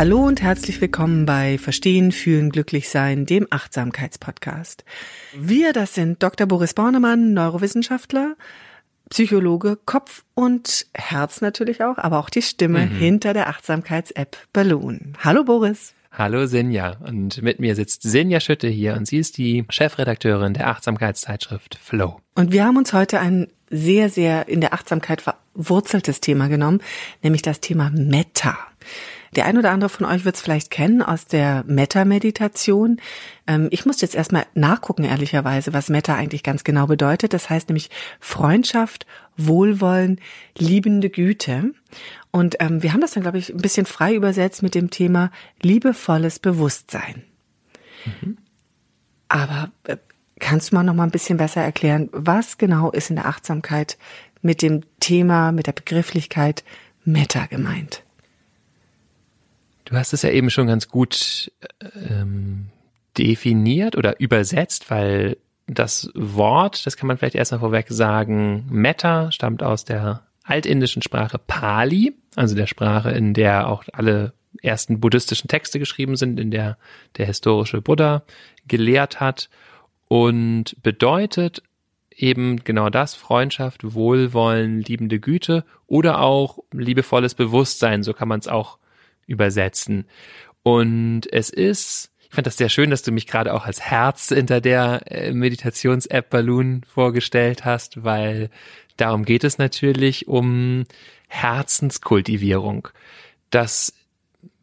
Hallo und herzlich willkommen bei Verstehen, Fühlen, Glücklichsein, dem Achtsamkeitspodcast. Wir, das sind Dr. Boris Bornemann, Neurowissenschaftler, Psychologe, Kopf und Herz natürlich auch, aber auch die Stimme mhm. hinter der Achtsamkeits-App Balloon. Hallo Boris. Hallo Sinja und mit mir sitzt Sinja Schütte hier und sie ist die Chefredakteurin der Achtsamkeitszeitschrift Flow. Und wir haben uns heute ein sehr, sehr in der Achtsamkeit verwurzeltes Thema genommen, nämlich das Thema Meta. Der ein oder andere von euch wird es vielleicht kennen aus der Metta-Meditation. Ähm, ich muss jetzt erstmal nachgucken, ehrlicherweise, was Metta eigentlich ganz genau bedeutet. Das heißt nämlich Freundschaft, Wohlwollen, liebende Güte. Und ähm, wir haben das dann, glaube ich, ein bisschen frei übersetzt mit dem Thema liebevolles Bewusstsein. Mhm. Aber äh, kannst du mal noch mal ein bisschen besser erklären, was genau ist in der Achtsamkeit mit dem Thema, mit der Begrifflichkeit Metta gemeint? Du hast es ja eben schon ganz gut ähm, definiert oder übersetzt, weil das Wort, das kann man vielleicht erstmal vorweg sagen, Metta stammt aus der altindischen Sprache Pali, also der Sprache, in der auch alle ersten buddhistischen Texte geschrieben sind, in der der historische Buddha gelehrt hat und bedeutet eben genau das, Freundschaft, Wohlwollen, liebende Güte oder auch liebevolles Bewusstsein, so kann man es auch übersetzen. Und es ist, ich fand das sehr schön, dass du mich gerade auch als Herz hinter der äh, Meditations-App Balloon vorgestellt hast, weil darum geht es natürlich um Herzenskultivierung. Das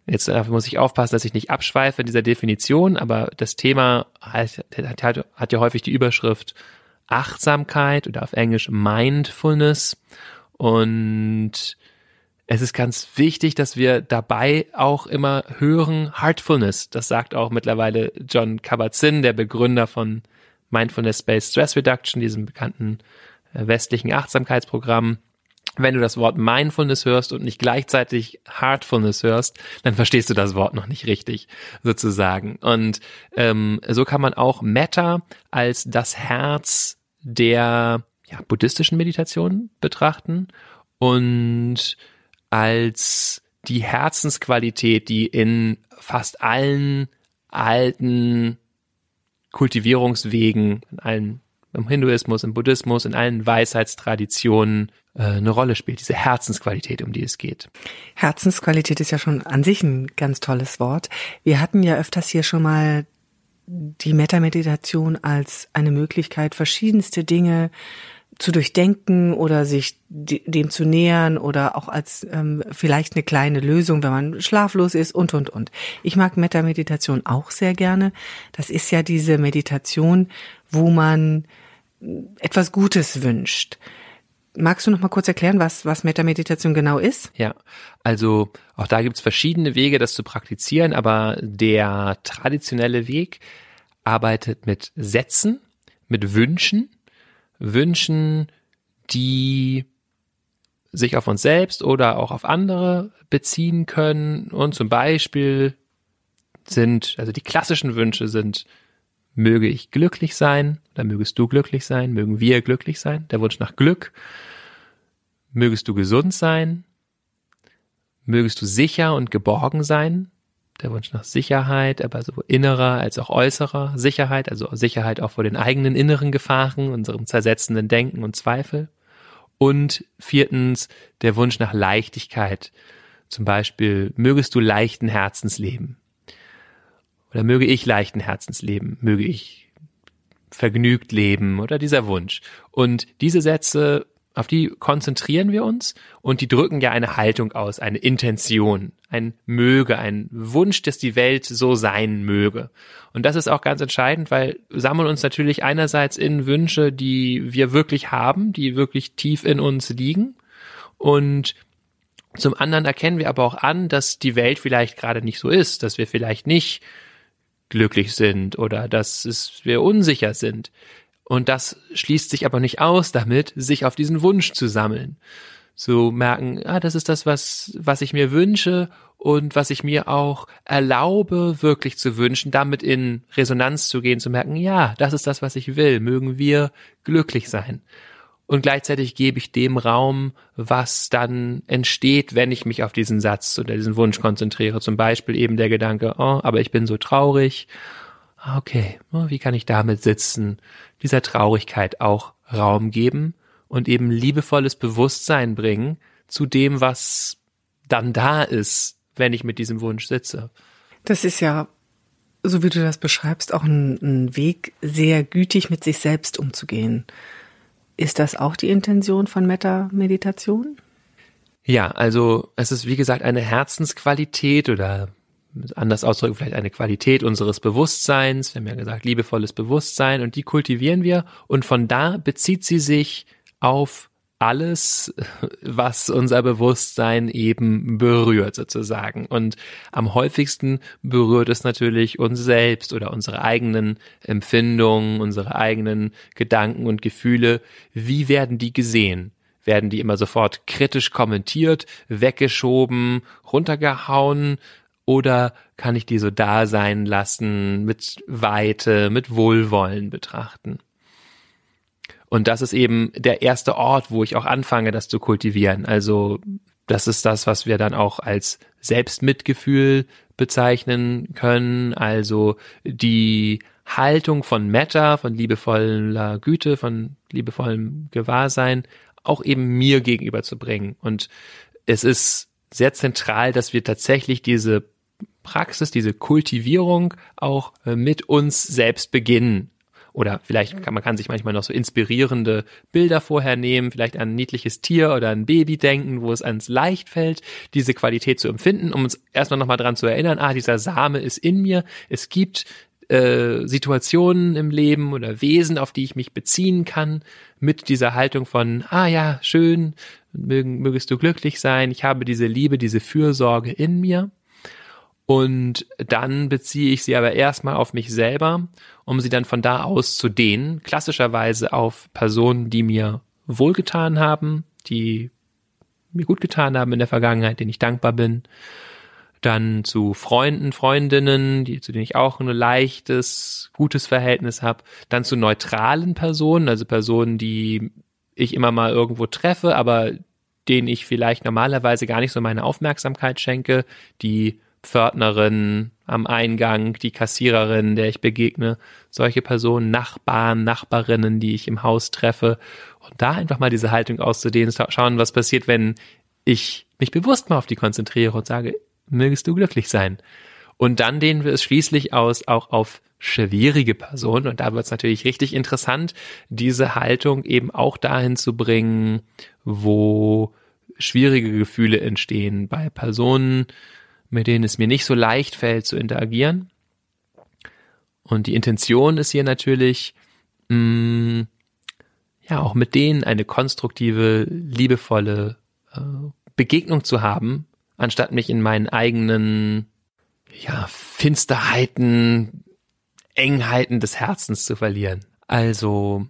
Jetzt muss ich aufpassen, dass ich nicht abschweife in dieser Definition, aber das Thema hat, hat, hat ja häufig die Überschrift Achtsamkeit oder auf Englisch Mindfulness. Und es ist ganz wichtig, dass wir dabei auch immer hören Heartfulness. Das sagt auch mittlerweile John Kabat-Zinn, der Begründer von Mindfulness-Based Stress Reduction, diesem bekannten äh, westlichen Achtsamkeitsprogramm. Wenn du das Wort Mindfulness hörst und nicht gleichzeitig Heartfulness hörst, dann verstehst du das Wort noch nicht richtig, sozusagen. Und ähm, so kann man auch Metta als das Herz der ja, buddhistischen Meditation betrachten und als die Herzensqualität, die in fast allen alten Kultivierungswegen, in allen im Hinduismus, im Buddhismus, in allen Weisheitstraditionen äh, eine Rolle spielt, diese Herzensqualität, um die es geht. Herzensqualität ist ja schon an sich ein ganz tolles Wort. Wir hatten ja öfters hier schon mal die Metameditation als eine Möglichkeit, verschiedenste Dinge zu durchdenken oder sich dem zu nähern oder auch als ähm, vielleicht eine kleine Lösung, wenn man schlaflos ist und und und. Ich mag Metta-Meditation auch sehr gerne. Das ist ja diese Meditation, wo man etwas Gutes wünscht. Magst du noch mal kurz erklären, was, was Metta-Meditation genau ist? Ja, also auch da gibt's verschiedene Wege, das zu praktizieren, aber der traditionelle Weg arbeitet mit Sätzen, mit Wünschen Wünschen, die sich auf uns selbst oder auch auf andere beziehen können. Und zum Beispiel sind, also die klassischen Wünsche sind, möge ich glücklich sein, oder mögest du glücklich sein, mögen wir glücklich sein, der Wunsch nach Glück, mögest du gesund sein, mögest du sicher und geborgen sein, der Wunsch nach Sicherheit, aber sowohl innerer als auch äußerer Sicherheit, also Sicherheit auch vor den eigenen inneren Gefahren, unserem zersetzenden Denken und Zweifel. Und viertens der Wunsch nach Leichtigkeit. Zum Beispiel, mögest du leichten Herzens leben. oder möge ich leichten Herzens leben, möge ich vergnügt leben oder dieser Wunsch. Und diese Sätze, auf die konzentrieren wir uns und die drücken ja eine Haltung aus, eine Intention, ein Möge, ein Wunsch, dass die Welt so sein möge. Und das ist auch ganz entscheidend, weil sammeln uns natürlich einerseits in Wünsche, die wir wirklich haben, die wirklich tief in uns liegen und zum anderen erkennen wir aber auch an, dass die Welt vielleicht gerade nicht so ist, dass wir vielleicht nicht glücklich sind oder dass es, wir unsicher sind. Und das schließt sich aber nicht aus damit, sich auf diesen Wunsch zu sammeln. Zu merken, ah, das ist das, was, was ich mir wünsche und was ich mir auch erlaube, wirklich zu wünschen, damit in Resonanz zu gehen, zu merken, ja, das ist das, was ich will. Mögen wir glücklich sein und gleichzeitig gebe ich dem Raum, was dann entsteht, wenn ich mich auf diesen Satz oder diesen Wunsch konzentriere. Zum Beispiel eben der Gedanke, oh, aber ich bin so traurig. Okay, oh, wie kann ich damit sitzen, dieser Traurigkeit auch Raum geben und eben liebevolles Bewusstsein bringen zu dem, was dann da ist, wenn ich mit diesem Wunsch sitze. Das ist ja, so wie du das beschreibst, auch ein, ein Weg, sehr gütig mit sich selbst umzugehen. Ist das auch die Intention von Metta-Meditation? Ja, also es ist wie gesagt eine Herzensqualität oder anders ausdrücken, vielleicht eine Qualität unseres Bewusstseins. Wir haben ja gesagt, liebevolles Bewusstsein und die kultivieren wir und von da bezieht sie sich auf alles, was unser Bewusstsein eben berührt sozusagen. Und am häufigsten berührt es natürlich uns selbst oder unsere eigenen Empfindungen, unsere eigenen Gedanken und Gefühle. Wie werden die gesehen? Werden die immer sofort kritisch kommentiert, weggeschoben, runtergehauen? Oder kann ich die so da sein lassen, mit Weite, mit Wohlwollen betrachten? Und das ist eben der erste Ort, wo ich auch anfange, das zu kultivieren. Also das ist das, was wir dann auch als Selbstmitgefühl bezeichnen können. Also die Haltung von Metta, von liebevoller Güte, von liebevollem Gewahrsein, auch eben mir gegenüber zu bringen. Und es ist sehr zentral, dass wir tatsächlich diese Praxis, diese Kultivierung auch äh, mit uns selbst beginnen. Oder vielleicht kann man kann sich manchmal noch so inspirierende Bilder vorher nehmen, vielleicht an ein niedliches Tier oder ein Baby denken, wo es ans leicht fällt, diese Qualität zu empfinden, um uns erstmal nochmal dran zu erinnern, ah, dieser Same ist in mir. Es gibt äh, Situationen im Leben oder Wesen, auf die ich mich beziehen kann, mit dieser Haltung von, ah ja, schön, mögen, mögest du glücklich sein, ich habe diese Liebe, diese Fürsorge in mir. Und dann beziehe ich sie aber erstmal auf mich selber, um sie dann von da aus zu dehnen. Klassischerweise auf Personen, die mir wohlgetan haben, die mir gut getan haben in der Vergangenheit, denen ich dankbar bin. Dann zu Freunden, Freundinnen, die, zu denen ich auch ein leichtes, gutes Verhältnis habe. Dann zu neutralen Personen, also Personen, die ich immer mal irgendwo treffe, aber denen ich vielleicht normalerweise gar nicht so meine Aufmerksamkeit schenke, die Pförtnerin am Eingang, die Kassiererin, der ich begegne, solche Personen, Nachbarn, Nachbarinnen, die ich im Haus treffe und da einfach mal diese Haltung auszudehnen, schauen, was passiert, wenn ich mich bewusst mal auf die konzentriere und sage, mögest du glücklich sein. Und dann dehnen wir es schließlich aus auch auf schwierige Personen. Und da wird es natürlich richtig interessant, diese Haltung eben auch dahin zu bringen, wo schwierige Gefühle entstehen bei Personen, mit denen es mir nicht so leicht fällt zu interagieren. Und die Intention ist hier natürlich, mh, mm, ja, auch mit denen eine konstruktive, liebevolle äh, Begegnung zu haben, anstatt mich in meinen eigenen, ja, Finsterheiten, Engheiten des Herzens zu verlieren. Also,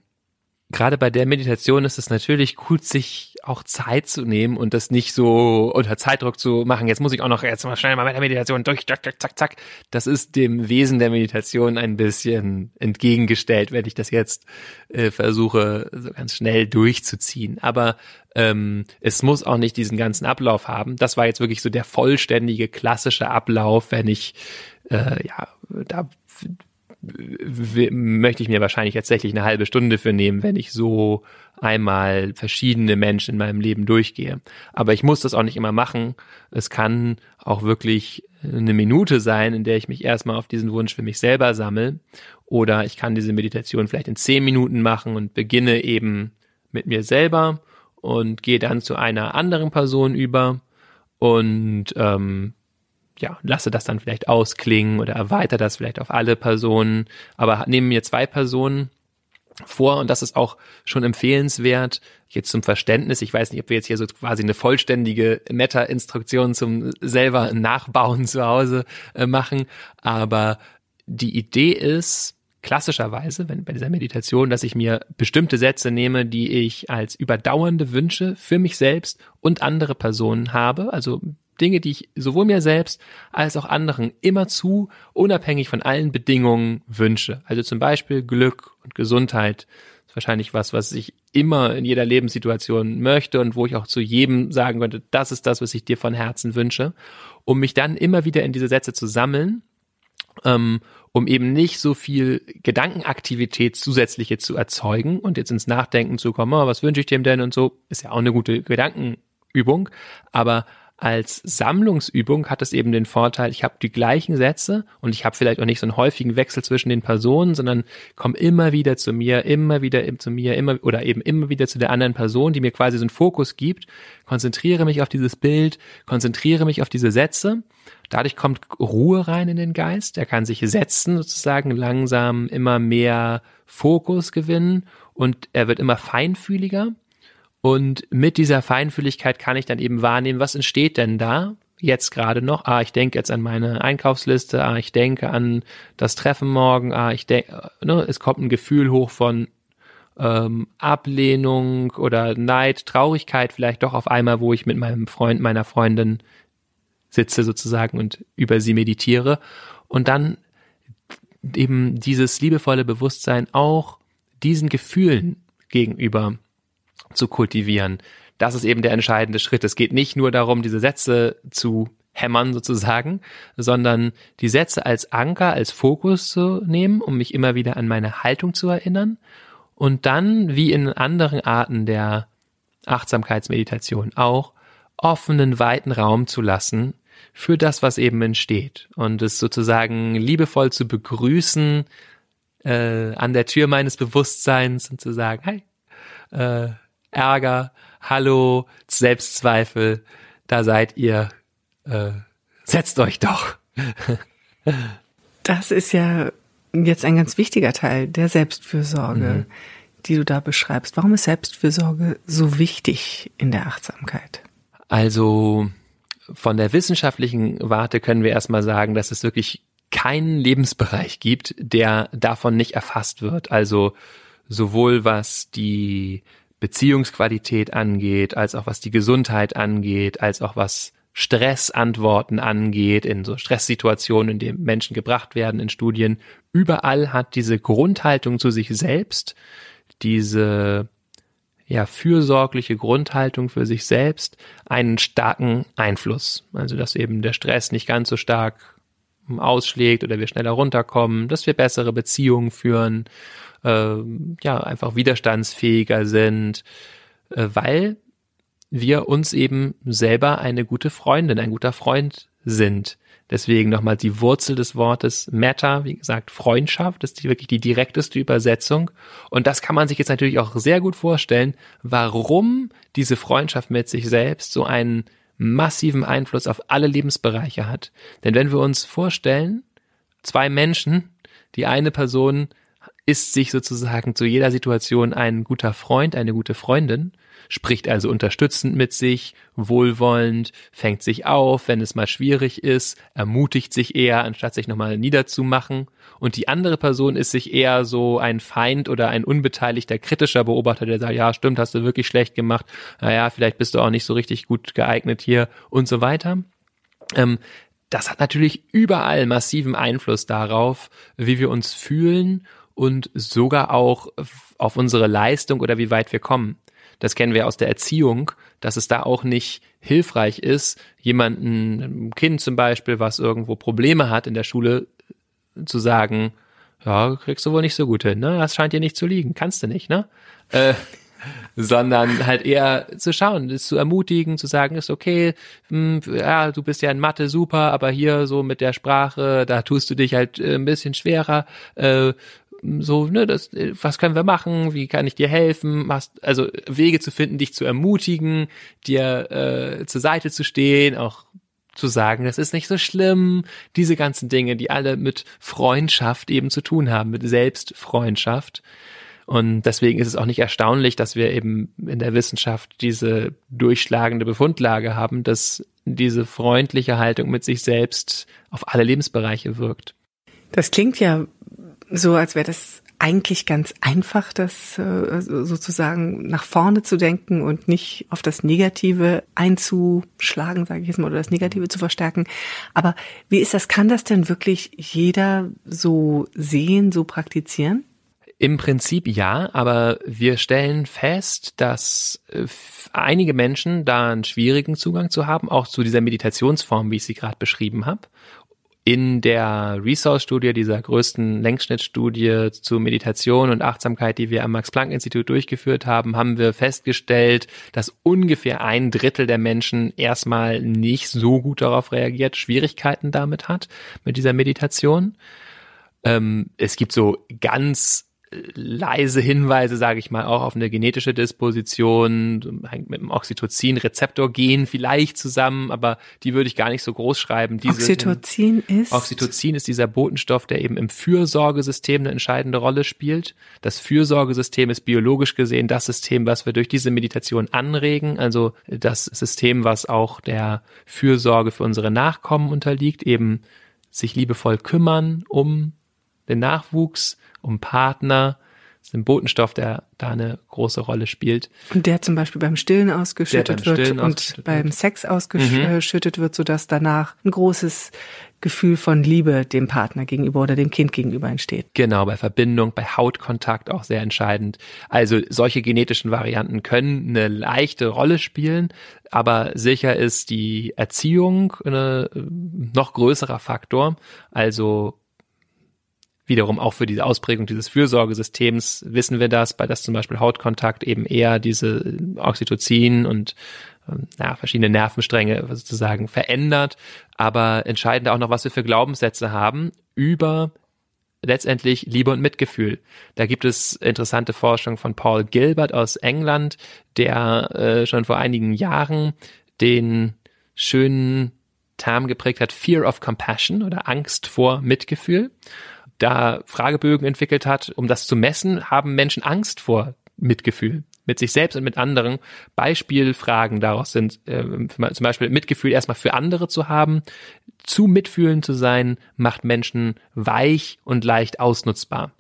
gerade bei der Meditation ist es natürlich gut, sich auch Zeit zu nehmen und das nicht so unter Zeitdruck zu machen. Jetzt muss ich auch noch jetzt mal schnell mal mit der Meditation durch, zack, zack, zack, zack. Das ist dem Wesen der Meditation ein bisschen entgegengestellt, wenn ich das jetzt äh, versuche, so ganz schnell durchzuziehen. Aber ähm, es muss auch nicht diesen ganzen Ablauf haben. Das war jetzt wirklich so der vollständige klassische Ablauf, wenn ich äh, ja da möchte ich mir wahrscheinlich tatsächlich eine halbe Stunde für nehmen, wenn ich so einmal verschiedene Menschen in meinem Leben durchgehe. Aber ich muss das auch nicht immer machen. Es kann auch wirklich eine Minute sein, in der ich mich erstmal auf diesen Wunsch für mich selber sammle. Oder ich kann diese Meditation vielleicht in zehn Minuten machen und beginne eben mit mir selber und gehe dann zu einer anderen Person über und ähm, ja, lasse das dann vielleicht ausklingen oder erweitere das vielleicht auf alle Personen, aber nehme mir zwei Personen vor und das ist auch schon empfehlenswert jetzt zum Verständnis. Ich weiß nicht, ob wir jetzt hier so quasi eine vollständige Meta-Instruktion zum selber Nachbauen zu Hause äh, machen, aber die Idee ist klassischerweise, wenn bei dieser Meditation, dass ich mir bestimmte Sätze nehme, die ich als überdauernde Wünsche für mich selbst und andere Personen habe, also Dinge, die ich sowohl mir selbst als auch anderen immerzu, unabhängig von allen Bedingungen wünsche. Also zum Beispiel Glück und Gesundheit ist wahrscheinlich was, was ich immer in jeder Lebenssituation möchte und wo ich auch zu jedem sagen könnte, das ist das, was ich dir von Herzen wünsche, um mich dann immer wieder in diese Sätze zu sammeln, ähm, um eben nicht so viel Gedankenaktivität zusätzliche zu erzeugen und jetzt ins Nachdenken zu kommen, oh, was wünsche ich dem denn und so, ist ja auch eine gute Gedankenübung, aber als Sammlungsübung hat es eben den Vorteil, ich habe die gleichen Sätze und ich habe vielleicht auch nicht so einen häufigen Wechsel zwischen den Personen, sondern komme immer wieder zu mir, immer wieder zu mir, immer oder eben immer wieder zu der anderen Person, die mir quasi so einen Fokus gibt, konzentriere mich auf dieses Bild, konzentriere mich auf diese Sätze. Dadurch kommt Ruhe rein in den Geist, er kann sich setzen, sozusagen langsam immer mehr Fokus gewinnen und er wird immer feinfühliger und mit dieser Feinfühligkeit kann ich dann eben wahrnehmen, was entsteht denn da jetzt gerade noch? Ah, ich denke jetzt an meine Einkaufsliste, ah, ich denke an das Treffen morgen, ah, ich denke, ne, es kommt ein Gefühl hoch von ähm, Ablehnung oder Neid, Traurigkeit vielleicht doch auf einmal, wo ich mit meinem Freund, meiner Freundin sitze sozusagen und über sie meditiere. Und dann eben dieses liebevolle Bewusstsein auch diesen Gefühlen gegenüber zu kultivieren. Das ist eben der entscheidende Schritt. Es geht nicht nur darum, diese Sätze zu hämmern sozusagen, sondern die Sätze als Anker, als Fokus zu nehmen, um mich immer wieder an meine Haltung zu erinnern und dann, wie in anderen Arten der Achtsamkeitsmeditation auch, offenen, weiten Raum zu lassen für das, was eben entsteht und es sozusagen liebevoll zu begrüßen äh, an der Tür meines Bewusstseins und zu sagen, hey, äh, Ärger, Hallo, Selbstzweifel, da seid ihr, äh, setzt euch doch. das ist ja jetzt ein ganz wichtiger Teil der Selbstfürsorge, mhm. die du da beschreibst. Warum ist Selbstfürsorge so wichtig in der Achtsamkeit? Also von der wissenschaftlichen Warte können wir erstmal sagen, dass es wirklich keinen Lebensbereich gibt, der davon nicht erfasst wird. Also sowohl was die Beziehungsqualität angeht, als auch was die Gesundheit angeht, als auch was Stressantworten angeht, in so Stresssituationen, in denen Menschen gebracht werden in Studien. Überall hat diese Grundhaltung zu sich selbst, diese ja, fürsorgliche Grundhaltung für sich selbst einen starken Einfluss. Also, dass eben der Stress nicht ganz so stark ausschlägt oder wir schneller runterkommen, dass wir bessere Beziehungen führen, äh, ja, einfach widerstandsfähiger sind, äh, weil wir uns eben selber eine gute Freundin, ein guter Freund sind. Deswegen nochmal die Wurzel des Wortes Meta, wie gesagt, Freundschaft, ist die wirklich die direkteste Übersetzung. Und das kann man sich jetzt natürlich auch sehr gut vorstellen, warum diese Freundschaft mit sich selbst so einen massiven Einfluss auf alle Lebensbereiche hat. Denn wenn wir uns vorstellen, zwei Menschen, die eine Person ist sich sozusagen zu jeder Situation ein guter Freund, eine gute Freundin, spricht also unterstützend mit sich, wohlwollend, fängt sich auf, wenn es mal schwierig ist, ermutigt sich eher, anstatt sich nochmal niederzumachen. Und die andere Person ist sich eher so ein Feind oder ein unbeteiligter, kritischer Beobachter, der sagt, ja, stimmt, hast du wirklich schlecht gemacht, naja, vielleicht bist du auch nicht so richtig gut geeignet hier und so weiter. Ähm, das hat natürlich überall massiven Einfluss darauf, wie wir uns fühlen und sogar auch auf unsere Leistung oder wie weit wir kommen. Das kennen wir aus der Erziehung, dass es da auch nicht hilfreich ist, jemanden, ein Kind zum Beispiel, was irgendwo Probleme hat in der Schule, zu sagen, ja, kriegst du wohl nicht so gut hin, ne? Das scheint dir nicht zu liegen, kannst du nicht, ne? Äh, sondern halt eher zu schauen, es zu ermutigen, zu sagen, ist okay, hm, ja, du bist ja in Mathe super, aber hier so mit der Sprache, da tust du dich halt äh, ein bisschen schwerer. Äh, so, ne, das, was können wir machen? Wie kann ich dir helfen? Hast, also Wege zu finden, dich zu ermutigen, dir äh, zur Seite zu stehen, auch zu sagen, das ist nicht so schlimm. Diese ganzen Dinge, die alle mit Freundschaft eben zu tun haben, mit Selbstfreundschaft. Und deswegen ist es auch nicht erstaunlich, dass wir eben in der Wissenschaft diese durchschlagende Befundlage haben, dass diese freundliche Haltung mit sich selbst auf alle Lebensbereiche wirkt. Das klingt ja so, als wäre das eigentlich ganz einfach, das äh, sozusagen nach vorne zu denken und nicht auf das Negative einzuschlagen, sage ich jetzt mal, oder das Negative zu verstärken. Aber wie ist das? Kann das denn wirklich jeder so sehen, so praktizieren? Im Prinzip ja, aber wir stellen fest, dass äh, einige Menschen da einen schwierigen Zugang zu haben, auch zu dieser Meditationsform, wie ich sie gerade beschrieben habe. In der Resource-Studie, dieser größten Längsschnittstudie zu Meditation und Achtsamkeit, die wir am Max-Planck-Institut durchgeführt haben, haben wir festgestellt, dass ungefähr ein Drittel der Menschen erstmal nicht so gut darauf reagiert, Schwierigkeiten damit hat, mit dieser Meditation. Ähm, es gibt so ganz leise Hinweise, sage ich mal, auch auf eine genetische Disposition, hängt mit dem Oxytocin-Rezeptor-Gen vielleicht zusammen, aber die würde ich gar nicht so groß schreiben. Diese Oxytocin ist? Oxytocin ist dieser Botenstoff, der eben im Fürsorgesystem eine entscheidende Rolle spielt. Das Fürsorgesystem ist biologisch gesehen das System, was wir durch diese Meditation anregen, also das System, was auch der Fürsorge für unsere Nachkommen unterliegt, eben sich liebevoll kümmern um den Nachwuchs, um Partner. Das ist ein Botenstoff, der da eine große Rolle spielt. Und der zum Beispiel beim Stillen ausgeschüttet wird Stillen und ausgeschüttet beim wird. Sex ausgeschüttet mhm. wird, sodass danach ein großes Gefühl von Liebe dem Partner gegenüber oder dem Kind gegenüber entsteht. Genau, bei Verbindung, bei Hautkontakt auch sehr entscheidend. Also solche genetischen Varianten können eine leichte Rolle spielen, aber sicher ist die Erziehung ein noch größerer Faktor. Also wiederum auch für diese Ausprägung dieses Fürsorgesystems. Wissen wir das, bei das zum Beispiel Hautkontakt eben eher diese Oxytocin und ähm, ja, verschiedene Nervenstränge sozusagen verändert, aber entscheidend auch noch, was wir für Glaubenssätze haben über letztendlich Liebe und Mitgefühl. Da gibt es interessante Forschung von Paul Gilbert aus England, der äh, schon vor einigen Jahren den schönen Term geprägt hat, Fear of Compassion oder Angst vor Mitgefühl da Fragebögen entwickelt hat, um das zu messen, haben Menschen Angst vor Mitgefühl mit sich selbst und mit anderen. Beispielfragen daraus sind äh, zum Beispiel Mitgefühl erstmal für andere zu haben, zu mitfühlen zu sein, macht Menschen weich und leicht ausnutzbar.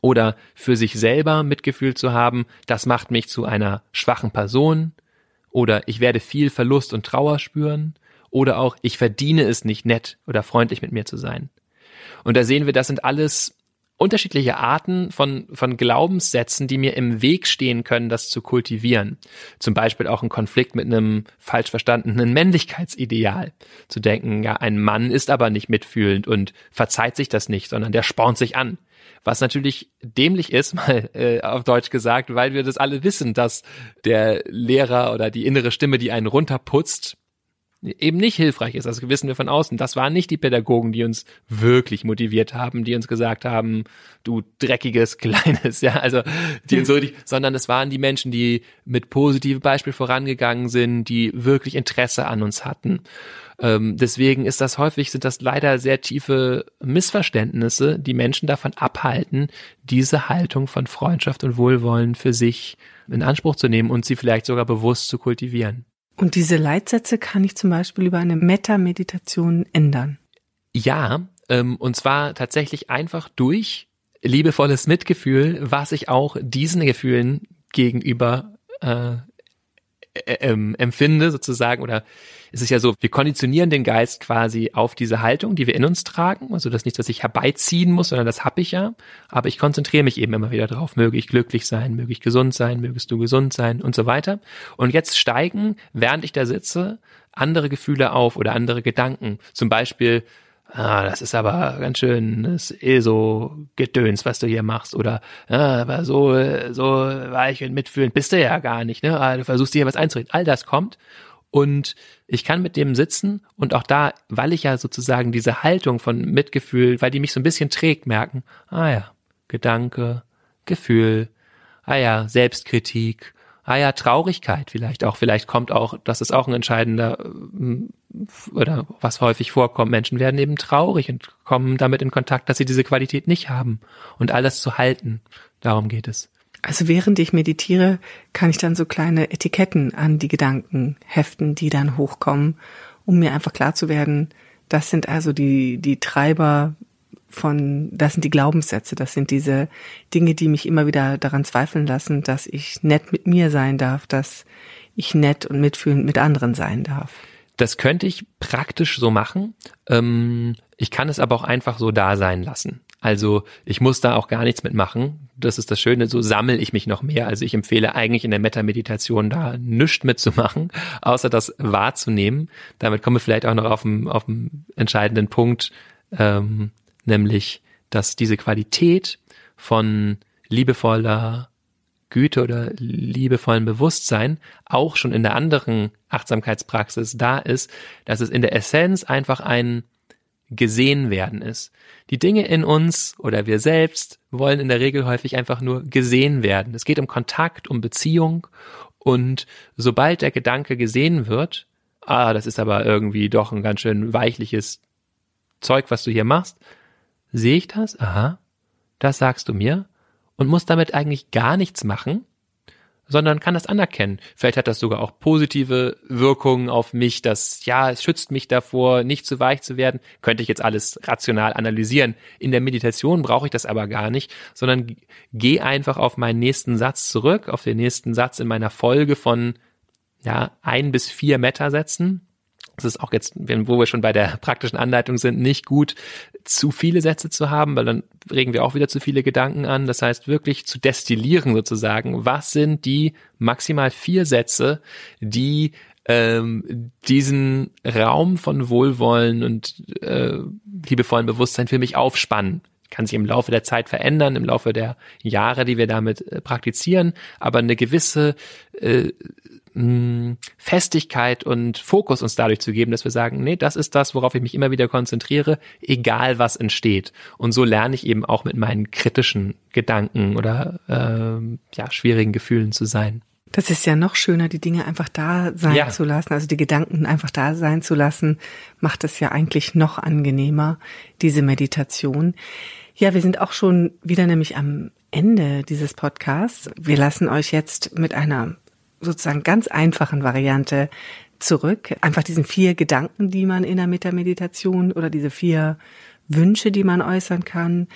Oder für sich selber Mitgefühl zu haben, das macht mich zu einer schwachen Person. Oder ich werde viel Verlust und Trauer spüren. Oder auch ich verdiene es nicht nett oder freundlich mit mir zu sein. Und da sehen wir, das sind alles unterschiedliche Arten von, von Glaubenssätzen, die mir im Weg stehen können, das zu kultivieren. Zum Beispiel auch ein Konflikt mit einem falsch verstandenen Männlichkeitsideal. Zu denken, ja, ein Mann ist aber nicht mitfühlend und verzeiht sich das nicht, sondern der spornt sich an. Was natürlich dämlich ist, mal äh, auf Deutsch gesagt, weil wir das alle wissen, dass der Lehrer oder die innere Stimme, die einen runterputzt, eben nicht hilfreich ist. Das wissen wir von außen. Das waren nicht die Pädagogen, die uns wirklich motiviert haben, die uns gesagt haben, du dreckiges Kleines, ja, also die uns wirklich, sondern es waren die Menschen, die mit positivem Beispiel vorangegangen sind, die wirklich Interesse an uns hatten. Ähm, deswegen ist das häufig, sind das leider sehr tiefe Missverständnisse, die Menschen davon abhalten, diese Haltung von Freundschaft und Wohlwollen für sich in Anspruch zu nehmen und sie vielleicht sogar bewusst zu kultivieren. Und diese Leitsätze kann ich zum Beispiel über eine Meta-Meditation ändern. Ja, ähm, und zwar tatsächlich einfach durch liebevolles Mitgefühl, was ich auch diesen Gefühlen gegenüber äh, ähm, empfinde sozusagen oder es ist ja so, wir konditionieren den Geist quasi auf diese Haltung, die wir in uns tragen, also das ist nichts, was ich herbeiziehen muss, sondern das habe ich ja, aber ich konzentriere mich eben immer wieder drauf, möge ich glücklich sein, möge ich gesund sein, mögest du gesund sein? Und so weiter. Und jetzt steigen, während ich da sitze, andere Gefühle auf oder andere Gedanken. Zum Beispiel ah, das ist aber ganz schön, das ist eh so Gedöns, was du hier machst. Oder, ah, aber so, so weich und mitfühlend bist du ja gar nicht, ne? Ah, du versuchst dir was einzureden. All das kommt. Und ich kann mit dem sitzen und auch da, weil ich ja sozusagen diese Haltung von Mitgefühl, weil die mich so ein bisschen trägt, merken, ah ja, Gedanke, Gefühl, ah ja, Selbstkritik, ah ja, Traurigkeit vielleicht auch. Vielleicht kommt auch, das ist auch ein entscheidender oder was häufig vorkommt, Menschen werden eben traurig und kommen damit in Kontakt, dass sie diese Qualität nicht haben und alles zu halten. Darum geht es. Also während ich meditiere, kann ich dann so kleine Etiketten an die Gedanken heften, die dann hochkommen, um mir einfach klar zu werden, das sind also die, die Treiber von, das sind die Glaubenssätze, das sind diese Dinge, die mich immer wieder daran zweifeln lassen, dass ich nett mit mir sein darf, dass ich nett und mitfühlend mit anderen sein darf. Das könnte ich praktisch so machen. Ähm, ich kann es aber auch einfach so da sein lassen. Also ich muss da auch gar nichts mitmachen. Das ist das Schöne, so sammle ich mich noch mehr. Also ich empfehle eigentlich in der Meta-Meditation da nichts mitzumachen, außer das wahrzunehmen. Damit komme ich vielleicht auch noch auf einen, auf entscheidenden Punkt, ähm, nämlich, dass diese Qualität von liebevoller Güte oder liebevollen Bewusstsein auch schon in der anderen Achtsamkeitspraxis da ist, dass es in der Essenz einfach ein gesehen werden ist. Die Dinge in uns oder wir selbst wollen in der Regel häufig einfach nur gesehen werden. Es geht um Kontakt, um Beziehung und sobald der Gedanke gesehen wird, ah, das ist aber irgendwie doch ein ganz schön weichliches Zeug, was du hier machst, sehe ich das? Aha, das sagst du mir und muss damit eigentlich gar nichts machen, sondern kann das anerkennen. Vielleicht hat das sogar auch positive Wirkungen auf mich, dass ja, es schützt mich davor, nicht zu weich zu werden. Könnte ich jetzt alles rational analysieren. In der Meditation brauche ich das aber gar nicht, sondern gehe einfach auf meinen nächsten Satz zurück, auf den nächsten Satz in meiner Folge von ja, ein bis vier Metasätzen es ist auch jetzt, wo wir schon bei der praktischen Anleitung sind, nicht gut, zu viele Sätze zu haben, weil dann regen wir auch wieder zu viele Gedanken an. Das heißt, wirklich zu destillieren sozusagen, was sind die maximal vier Sätze, die ähm, diesen Raum von Wohlwollen und äh, liebevollen Bewusstsein für mich aufspannen kann sich im Laufe der Zeit verändern, im Laufe der Jahre, die wir damit äh, praktizieren, aber eine gewisse äh, Festigkeit und Fokus uns dadurch zu geben, dass wir sagen, nee, das ist das, worauf ich mich immer wieder konzentriere, egal was entsteht. Und so lerne ich eben auch mit meinen kritischen Gedanken oder äh, ja, schwierigen Gefühlen zu sein. Das ist ja noch schöner, die Dinge einfach da sein ja. zu lassen, also die Gedanken einfach da sein zu lassen, macht es ja eigentlich noch angenehmer, diese Meditation. Ja, wir sind auch schon wieder nämlich am Ende dieses Podcasts. Wir lassen euch jetzt mit einer sozusagen ganz einfachen Variante zurück. Einfach diesen vier Gedanken, die man in der Metameditation oder diese vier Wünsche, die man äußern kann.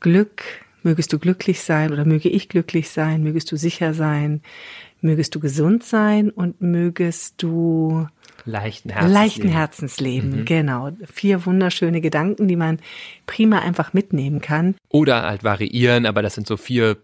Glück, mögest du glücklich sein oder möge ich glücklich sein, mögest du sicher sein, mögest du gesund sein und mögest du leichten Herzens leichten Herzensleben. Mhm. Genau. Vier wunderschöne Gedanken, die man prima einfach mitnehmen kann. Oder halt variieren, aber das sind so vier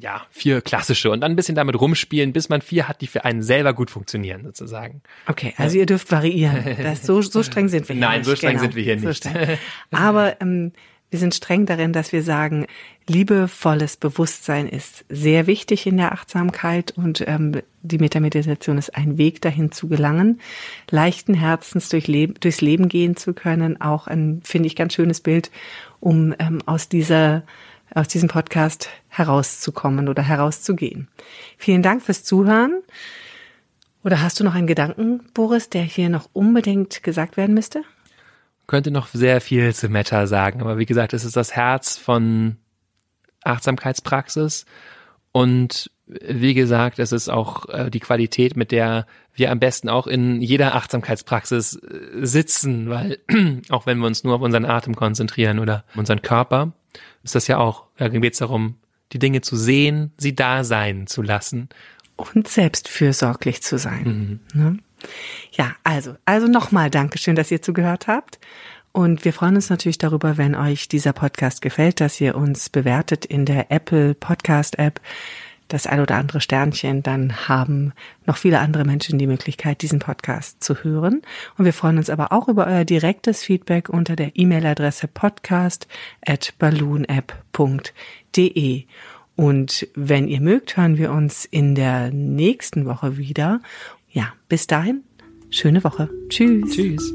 ja, vier klassische und dann ein bisschen damit rumspielen, bis man vier hat, die für einen selber gut funktionieren, sozusagen. Okay, also ihr dürft variieren. Das, so, so streng sind wir hier Nein, nicht. so streng genau. sind wir hier nicht. So Aber ähm, wir sind streng darin, dass wir sagen, liebevolles Bewusstsein ist sehr wichtig in der Achtsamkeit und ähm, die Metameditation ist ein Weg dahin zu gelangen, leichten Herzens durch Leben, durchs Leben gehen zu können. Auch ein, finde ich, ganz schönes Bild, um ähm, aus dieser aus diesem Podcast herauszukommen oder herauszugehen. Vielen Dank fürs Zuhören. Oder hast du noch einen Gedanken, Boris, der hier noch unbedingt gesagt werden müsste? Könnte noch sehr viel zu Meta sagen, aber wie gesagt, es ist das Herz von Achtsamkeitspraxis und wie gesagt, es ist auch äh, die Qualität, mit der wir am besten auch in jeder Achtsamkeitspraxis äh, sitzen, weil auch wenn wir uns nur auf unseren Atem konzentrieren oder unseren Körper, ist das ja auch, da geht es darum, die Dinge zu sehen, sie da sein zu lassen. Und selbst fürsorglich zu sein. Mhm. Ne? Ja, also, also nochmal Dankeschön, dass ihr zugehört habt. Und wir freuen uns natürlich darüber, wenn euch dieser Podcast gefällt, dass ihr uns bewertet in der Apple Podcast App das ein oder andere Sternchen, dann haben noch viele andere Menschen die Möglichkeit, diesen Podcast zu hören. Und wir freuen uns aber auch über euer direktes Feedback unter der E-Mail-Adresse podcast at balloonapp.de. Und wenn ihr mögt, hören wir uns in der nächsten Woche wieder. Ja, bis dahin, schöne Woche. Tschüss. Tschüss.